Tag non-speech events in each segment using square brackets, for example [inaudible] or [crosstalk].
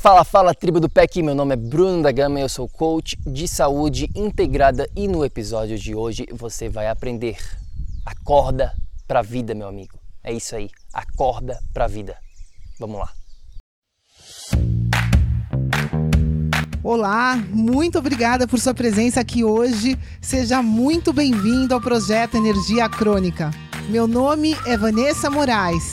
Fala, fala, tribo do PEC, meu nome é Bruno da Gama, eu sou coach de saúde integrada e no episódio de hoje você vai aprender. Acorda pra vida, meu amigo. É isso aí, acorda pra vida. Vamos lá. Olá, muito obrigada por sua presença aqui hoje. Seja muito bem-vindo ao projeto Energia Crônica. Meu nome é Vanessa Moraes.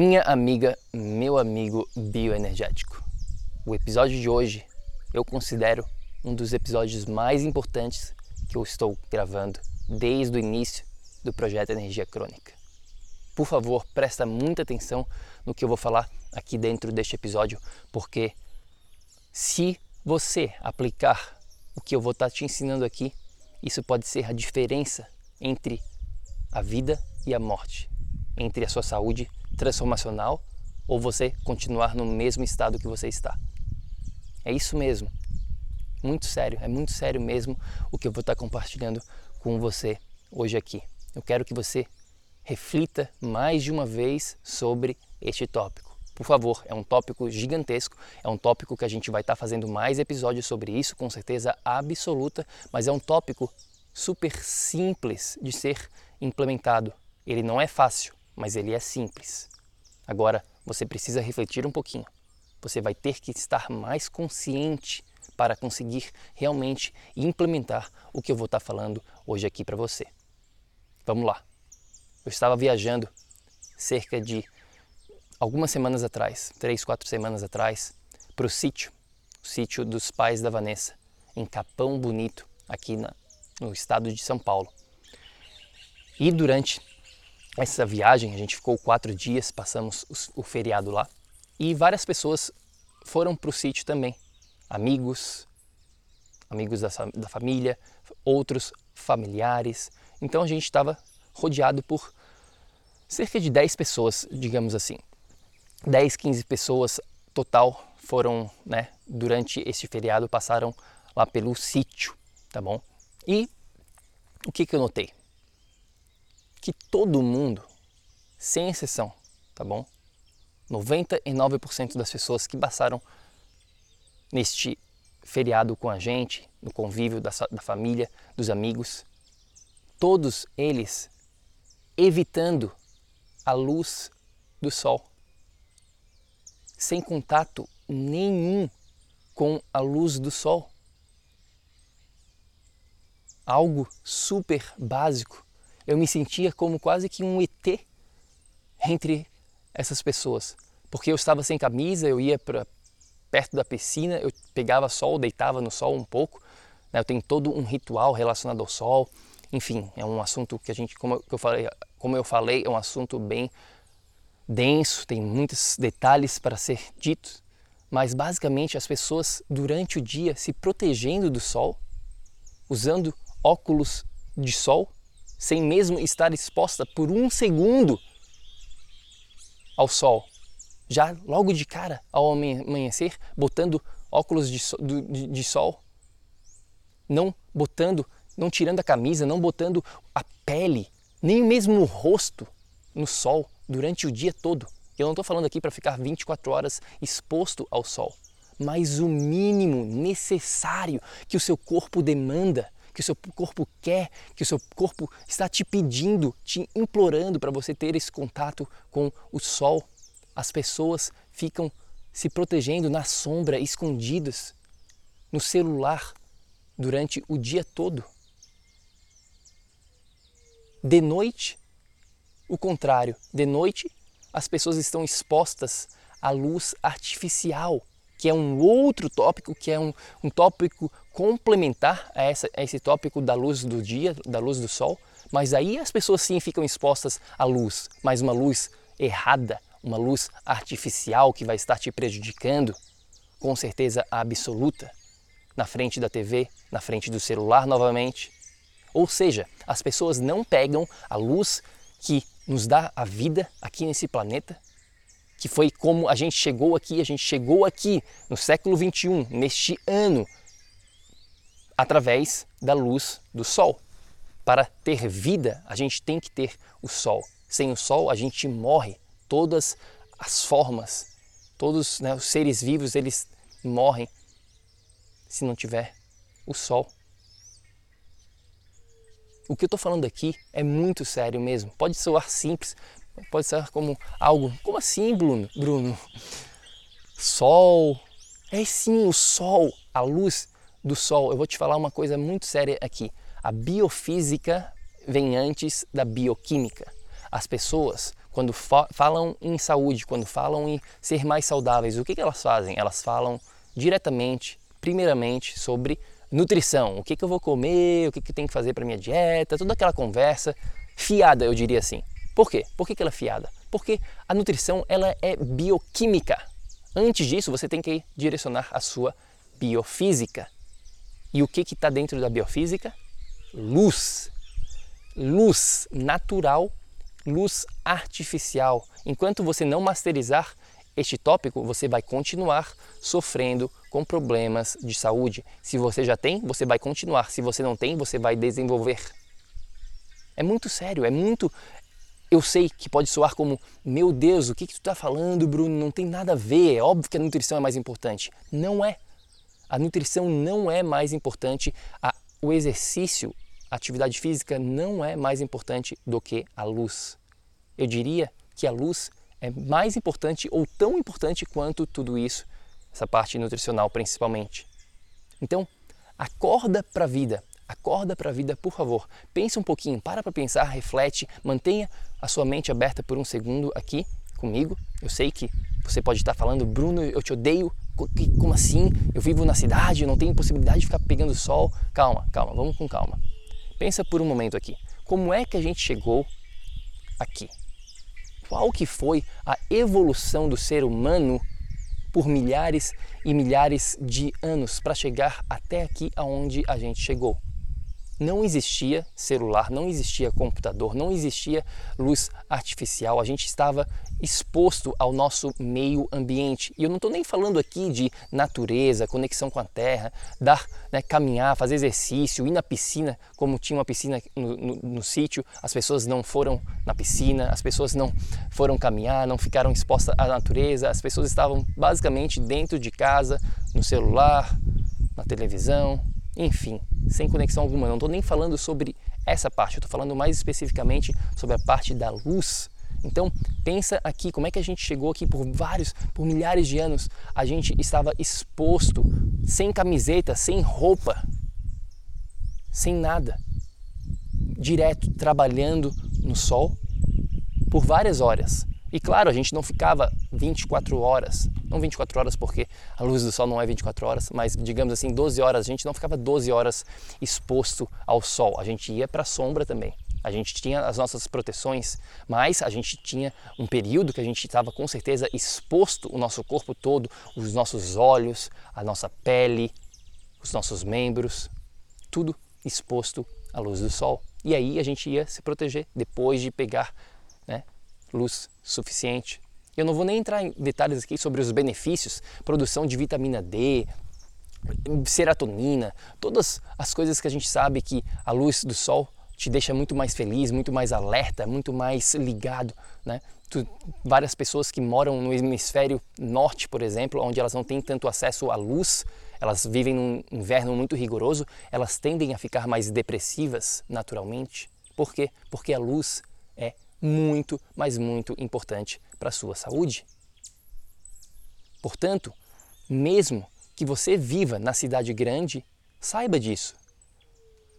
Minha amiga, meu amigo bioenergético. O episódio de hoje eu considero um dos episódios mais importantes que eu estou gravando desde o início do projeto Energia Crônica. Por favor, presta muita atenção no que eu vou falar aqui dentro deste episódio, porque se você aplicar o que eu vou estar te ensinando aqui, isso pode ser a diferença entre a vida e a morte, entre a sua saúde transformacional ou você continuar no mesmo estado que você está. É isso mesmo. Muito sério, é muito sério mesmo o que eu vou estar compartilhando com você hoje aqui. Eu quero que você reflita mais de uma vez sobre este tópico. Por favor, é um tópico gigantesco, é um tópico que a gente vai estar fazendo mais episódios sobre isso, com certeza absoluta, mas é um tópico super simples de ser implementado. Ele não é fácil, mas ele é simples. Agora, você precisa refletir um pouquinho. Você vai ter que estar mais consciente para conseguir realmente implementar o que eu vou estar falando hoje aqui para você. Vamos lá. Eu estava viajando cerca de algumas semanas atrás, três, quatro semanas atrás, para o sítio, o sítio dos pais da Vanessa, em Capão Bonito, aqui na, no estado de São Paulo. E durante essa viagem, a gente ficou quatro dias, passamos o feriado lá e várias pessoas foram para o sítio também. Amigos, amigos da, da família, outros familiares. Então a gente estava rodeado por cerca de 10 pessoas, digamos assim. 10, 15 pessoas total foram, né, durante este feriado, passaram lá pelo sítio, tá bom? E o que, que eu notei? Que todo mundo, sem exceção, tá bom? 99% das pessoas que passaram neste feriado com a gente, no convívio da, da família, dos amigos, todos eles evitando a luz do sol, sem contato nenhum com a luz do sol. Algo super básico eu me sentia como quase que um ET entre essas pessoas, porque eu estava sem camisa, eu ia para perto da piscina, eu pegava sol, deitava no sol um pouco, né? eu tenho todo um ritual relacionado ao sol, enfim, é um assunto que a gente, como eu falei, como eu falei, é um assunto bem denso, tem muitos detalhes para ser ditos, mas basicamente as pessoas durante o dia se protegendo do sol, usando óculos de sol sem mesmo estar exposta por um segundo ao sol. Já logo de cara, ao amanhecer, botando óculos de, sol, de, de sol, não botando, não tirando a camisa, não botando a pele, nem mesmo o rosto no sol durante o dia todo. Eu não estou falando aqui para ficar 24 horas exposto ao sol, mas o mínimo necessário que o seu corpo demanda que o seu corpo quer, que o seu corpo está te pedindo, te implorando para você ter esse contato com o sol. As pessoas ficam se protegendo na sombra, escondidas no celular durante o dia todo. De noite, o contrário, de noite as pessoas estão expostas à luz artificial, que é um outro tópico, que é um, um tópico complementar a, essa, a esse tópico da luz do dia, da luz do sol. Mas aí as pessoas sim ficam expostas à luz, mas uma luz errada, uma luz artificial que vai estar te prejudicando, com certeza absoluta, na frente da TV, na frente do celular novamente. Ou seja, as pessoas não pegam a luz que nos dá a vida aqui nesse planeta, que foi como a gente chegou aqui, a gente chegou aqui no século 21, neste ano, através da luz do sol. Para ter vida, a gente tem que ter o sol. Sem o sol, a gente morre. Todas as formas, todos né, os seres vivos, eles morrem se não tiver o sol. O que eu estou falando aqui é muito sério mesmo. Pode soar simples, pode ser como algo. Como assim, Bruno? Bruno? Sol. É sim, o sol, a luz do sol. Eu vou te falar uma coisa muito séria aqui. A biofísica vem antes da bioquímica. As pessoas, quando fa falam em saúde, quando falam em ser mais saudáveis, o que, que elas fazem? Elas falam diretamente, primeiramente, sobre nutrição, o que, que eu vou comer, o que, que eu tenho que fazer para minha dieta, toda aquela conversa fiada, eu diria assim. Por quê? Por que, que ela é fiada? Porque a nutrição ela é bioquímica. Antes disso, você tem que direcionar a sua biofísica. E o que está dentro da biofísica? Luz. Luz natural, luz artificial. Enquanto você não masterizar este tópico, você vai continuar sofrendo com problemas de saúde. Se você já tem, você vai continuar. Se você não tem, você vai desenvolver. É muito sério, é muito. Eu sei que pode soar como: meu Deus, o que, que tu está falando, Bruno? Não tem nada a ver. É óbvio que a nutrição é mais importante. Não é. A nutrição não é mais importante. A, o exercício, a atividade física não é mais importante do que a luz. Eu diria que a luz é mais importante ou tão importante quanto tudo isso, essa parte nutricional principalmente. Então, acorda para a vida, acorda para a vida, por favor. Pensa um pouquinho, para para pensar, reflete, mantenha a sua mente aberta por um segundo aqui comigo. Eu sei que você pode estar falando, Bruno, eu te odeio. Como assim? Eu vivo na cidade, não tenho possibilidade de ficar pegando sol. Calma, calma, vamos com calma. Pensa por um momento aqui. Como é que a gente chegou aqui? qual que foi a evolução do ser humano por milhares e milhares de anos para chegar até aqui aonde a gente chegou não existia celular, não existia computador, não existia luz artificial, a gente estava exposto ao nosso meio ambiente. E eu não estou nem falando aqui de natureza, conexão com a terra, dar, né, caminhar, fazer exercício, ir na piscina, como tinha uma piscina no, no, no sítio, as pessoas não foram na piscina, as pessoas não foram caminhar, não ficaram expostas à natureza, as pessoas estavam basicamente dentro de casa, no celular, na televisão, enfim, sem conexão alguma. Não estou nem falando sobre essa parte, estou falando mais especificamente sobre a parte da luz. Então, pensa aqui como é que a gente chegou aqui por vários, por milhares de anos. A gente estava exposto, sem camiseta, sem roupa, sem nada, direto trabalhando no sol por várias horas. E claro, a gente não ficava 24 horas, não 24 horas porque a luz do sol não é 24 horas, mas digamos assim 12 horas, a gente não ficava 12 horas exposto ao sol, a gente ia para a sombra também. A gente tinha as nossas proteções, mas a gente tinha um período que a gente estava com certeza exposto o nosso corpo todo, os nossos olhos, a nossa pele, os nossos membros, tudo exposto à luz do sol. E aí a gente ia se proteger depois de pegar né, luz suficiente. Eu não vou nem entrar em detalhes aqui sobre os benefícios, produção de vitamina D, serotonina, todas as coisas que a gente sabe que a luz do sol te deixa muito mais feliz, muito mais alerta, muito mais ligado, né? Tu, várias pessoas que moram no hemisfério norte, por exemplo, onde elas não têm tanto acesso à luz, elas vivem num inverno muito rigoroso, elas tendem a ficar mais depressivas naturalmente. Por quê? Porque a luz é muito, mas muito importante para a sua saúde. Portanto, mesmo que você viva na cidade grande, saiba disso.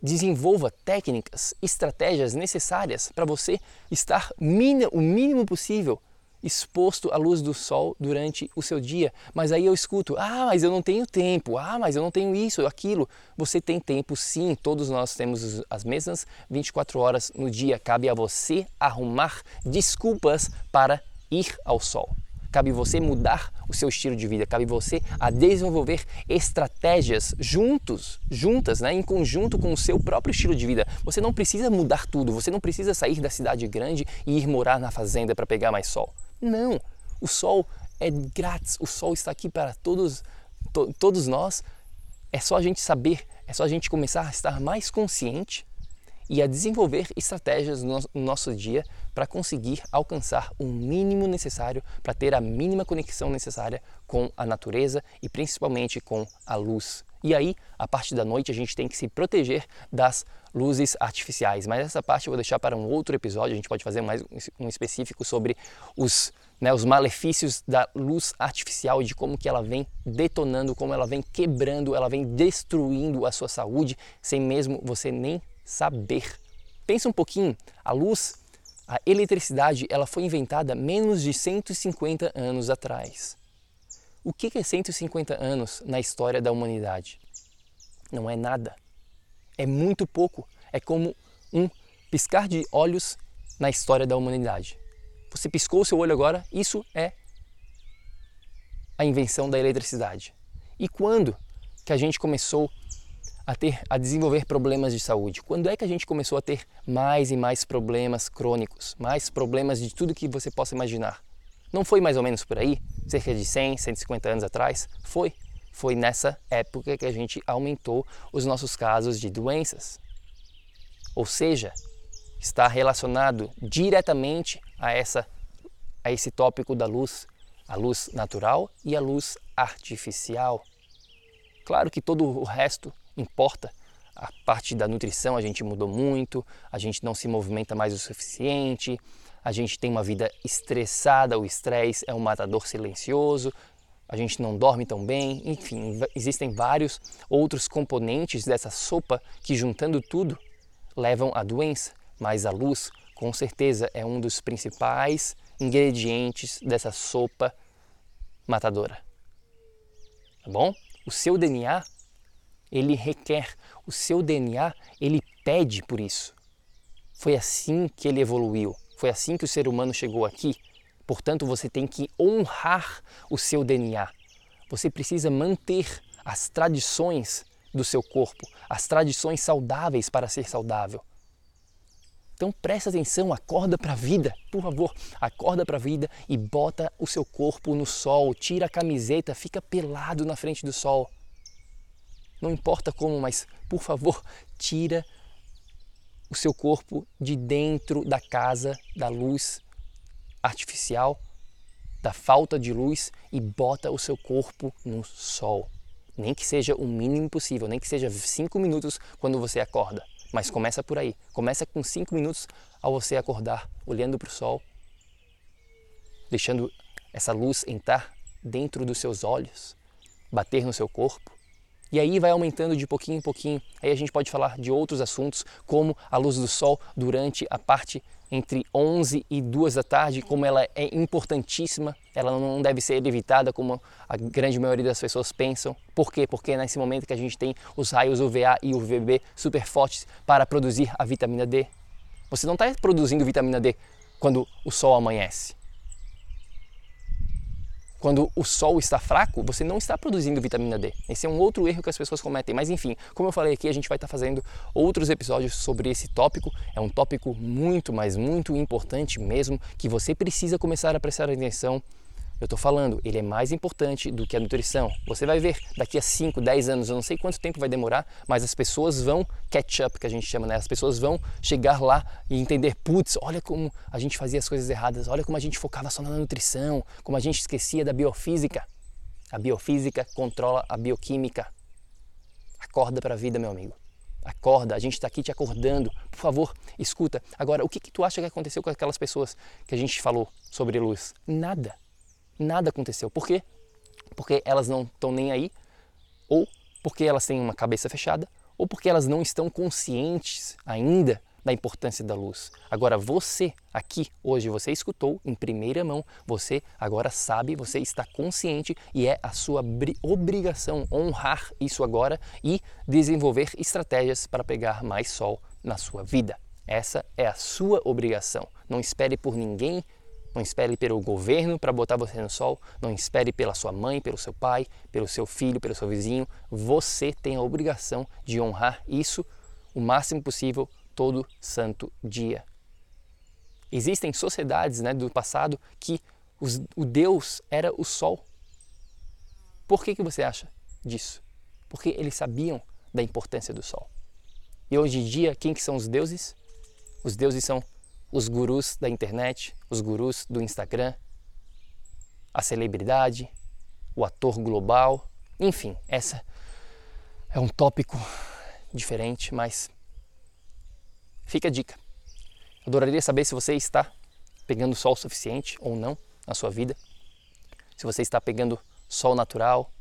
Desenvolva técnicas, estratégias necessárias para você estar o mínimo possível exposto à luz do sol durante o seu dia. Mas aí eu escuto: ah, mas eu não tenho tempo, ah, mas eu não tenho isso, aquilo. Você tem tempo sim, todos nós temos as mesmas 24 horas no dia. Cabe a você arrumar desculpas para ir ao sol. Cabe você mudar o seu estilo de vida, cabe você a desenvolver estratégias juntos, juntas, né, em conjunto com o seu próprio estilo de vida. Você não precisa mudar tudo, você não precisa sair da cidade grande e ir morar na fazenda para pegar mais sol. Não, o sol é grátis, o sol está aqui para todos, to, todos nós. É só a gente saber, é só a gente começar a estar mais consciente e a desenvolver estratégias no nosso dia para conseguir alcançar o mínimo necessário para ter a mínima conexão necessária com a natureza e principalmente com a luz. E aí, a parte da noite, a gente tem que se proteger das luzes artificiais. Mas essa parte eu vou deixar para um outro episódio. A gente pode fazer mais um específico sobre os, né, os malefícios da luz artificial de como que ela vem detonando, como ela vem quebrando, ela vem destruindo a sua saúde sem mesmo você nem saber. Pensa um pouquinho, a luz, a eletricidade, ela foi inventada menos de 150 anos atrás. O que é 150 anos na história da humanidade? Não é nada. É muito pouco. É como um piscar de olhos na história da humanidade. Você piscou o seu olho agora, isso é a invenção da eletricidade. E quando que a gente começou a ter a desenvolver problemas de saúde? Quando é que a gente começou a ter mais e mais problemas crônicos, mais problemas de tudo que você possa imaginar? Não foi mais ou menos por aí? Cerca de 100, 150 anos atrás? Foi. Foi nessa época que a gente aumentou os nossos casos de doenças. Ou seja, está relacionado diretamente a, essa, a esse tópico da luz, a luz natural e a luz artificial. Claro que todo o resto importa, a parte da nutrição a gente mudou muito, a gente não se movimenta mais o suficiente, a gente tem uma vida estressada, o estresse é um matador silencioso, a gente não dorme tão bem, enfim, existem vários outros componentes dessa sopa que, juntando tudo, levam à doença, mas a luz, com certeza, é um dos principais ingredientes dessa sopa matadora. Tá bom? O seu DNA, ele requer, o seu DNA, ele pede por isso. Foi assim que ele evoluiu. Foi assim que o ser humano chegou aqui. Portanto, você tem que honrar o seu DNA. Você precisa manter as tradições do seu corpo, as tradições saudáveis para ser saudável. Então presta atenção, acorda para a vida, por favor, acorda para a vida e bota o seu corpo no sol, tira a camiseta, fica pelado na frente do sol. Não importa como, mas por favor, tira o seu corpo de dentro da casa da luz artificial, da falta de luz e bota o seu corpo no sol. Nem que seja o mínimo possível, nem que seja cinco minutos quando você acorda. Mas começa por aí. Começa com cinco minutos ao você acordar, olhando para o sol, deixando essa luz entrar dentro dos seus olhos, bater no seu corpo e aí vai aumentando de pouquinho em pouquinho. Aí a gente pode falar de outros assuntos, como a luz do sol durante a parte entre 11 e 2 da tarde, como ela é importantíssima, ela não deve ser evitada como a grande maioria das pessoas pensam. Por quê? Porque é nesse momento que a gente tem os raios UVA e UVB super fortes para produzir a vitamina D. Você não está produzindo vitamina D quando o sol amanhece. Quando o sol está fraco, você não está produzindo vitamina D. Esse é um outro erro que as pessoas cometem. Mas enfim, como eu falei aqui, a gente vai estar fazendo outros episódios sobre esse tópico. É um tópico muito, mas muito importante mesmo, que você precisa começar a prestar atenção eu estou falando, ele é mais importante do que a nutrição. Você vai ver daqui a 5, 10 anos, eu não sei quanto tempo vai demorar, mas as pessoas vão catch up, que a gente chama, né? As pessoas vão chegar lá e entender, putz, olha como a gente fazia as coisas erradas, olha como a gente focava só na nutrição, como a gente esquecia da biofísica. A biofísica controla a bioquímica. Acorda para a vida, meu amigo. Acorda, a gente está aqui te acordando. Por favor, escuta. Agora, o que, que tu acha que aconteceu com aquelas pessoas que a gente falou sobre luz? Nada. Nada aconteceu. Por quê? Porque elas não estão nem aí, ou porque elas têm uma cabeça fechada, ou porque elas não estão conscientes ainda da importância da luz. Agora você aqui hoje você escutou em primeira mão, você agora sabe, você está consciente e é a sua obrigação honrar isso agora e desenvolver estratégias para pegar mais sol na sua vida. Essa é a sua obrigação. Não espere por ninguém não espere pelo governo para botar você no sol. Não espere pela sua mãe, pelo seu pai, pelo seu filho, pelo seu vizinho. Você tem a obrigação de honrar isso o máximo possível todo santo dia. Existem sociedades né, do passado que os, o Deus era o sol. Por que, que você acha disso? Porque eles sabiam da importância do sol. E hoje em dia, quem que são os deuses? Os deuses são os gurus da internet, os gurus do Instagram, a celebridade, o ator global, enfim, essa é um tópico diferente, mas fica a dica. Adoraria saber se você está pegando sol suficiente ou não na sua vida, se você está pegando sol natural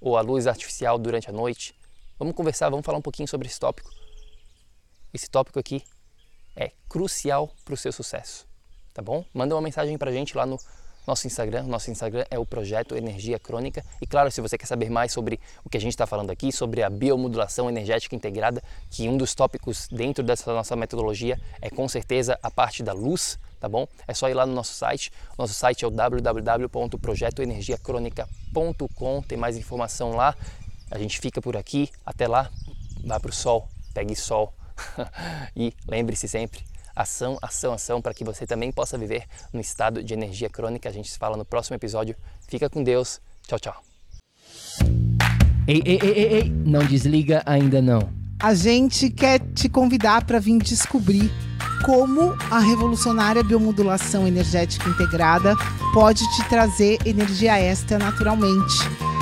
ou a luz artificial durante a noite. Vamos conversar, vamos falar um pouquinho sobre esse tópico. Esse tópico aqui é crucial para o seu sucesso, tá bom? Manda uma mensagem para a gente lá no nosso Instagram. Nosso Instagram é o Projeto Energia Crônica. E claro, se você quer saber mais sobre o que a gente está falando aqui, sobre a biomodulação energética integrada, que um dos tópicos dentro dessa nossa metodologia é com certeza a parte da luz, tá bom? É só ir lá no nosso site. Nosso site é o www.projetoenergiacronica.com. Tem mais informação lá. A gente fica por aqui. Até lá. Vá para o sol. Pegue sol [laughs] e lembre-se sempre, ação, ação, ação, para que você também possa viver no estado de energia crônica. A gente se fala no próximo episódio. Fica com Deus. Tchau, tchau. Ei, ei, ei, ei, ei, não desliga ainda não. A gente quer te convidar para vir descobrir como a revolucionária biomodulação energética integrada pode te trazer energia extra naturalmente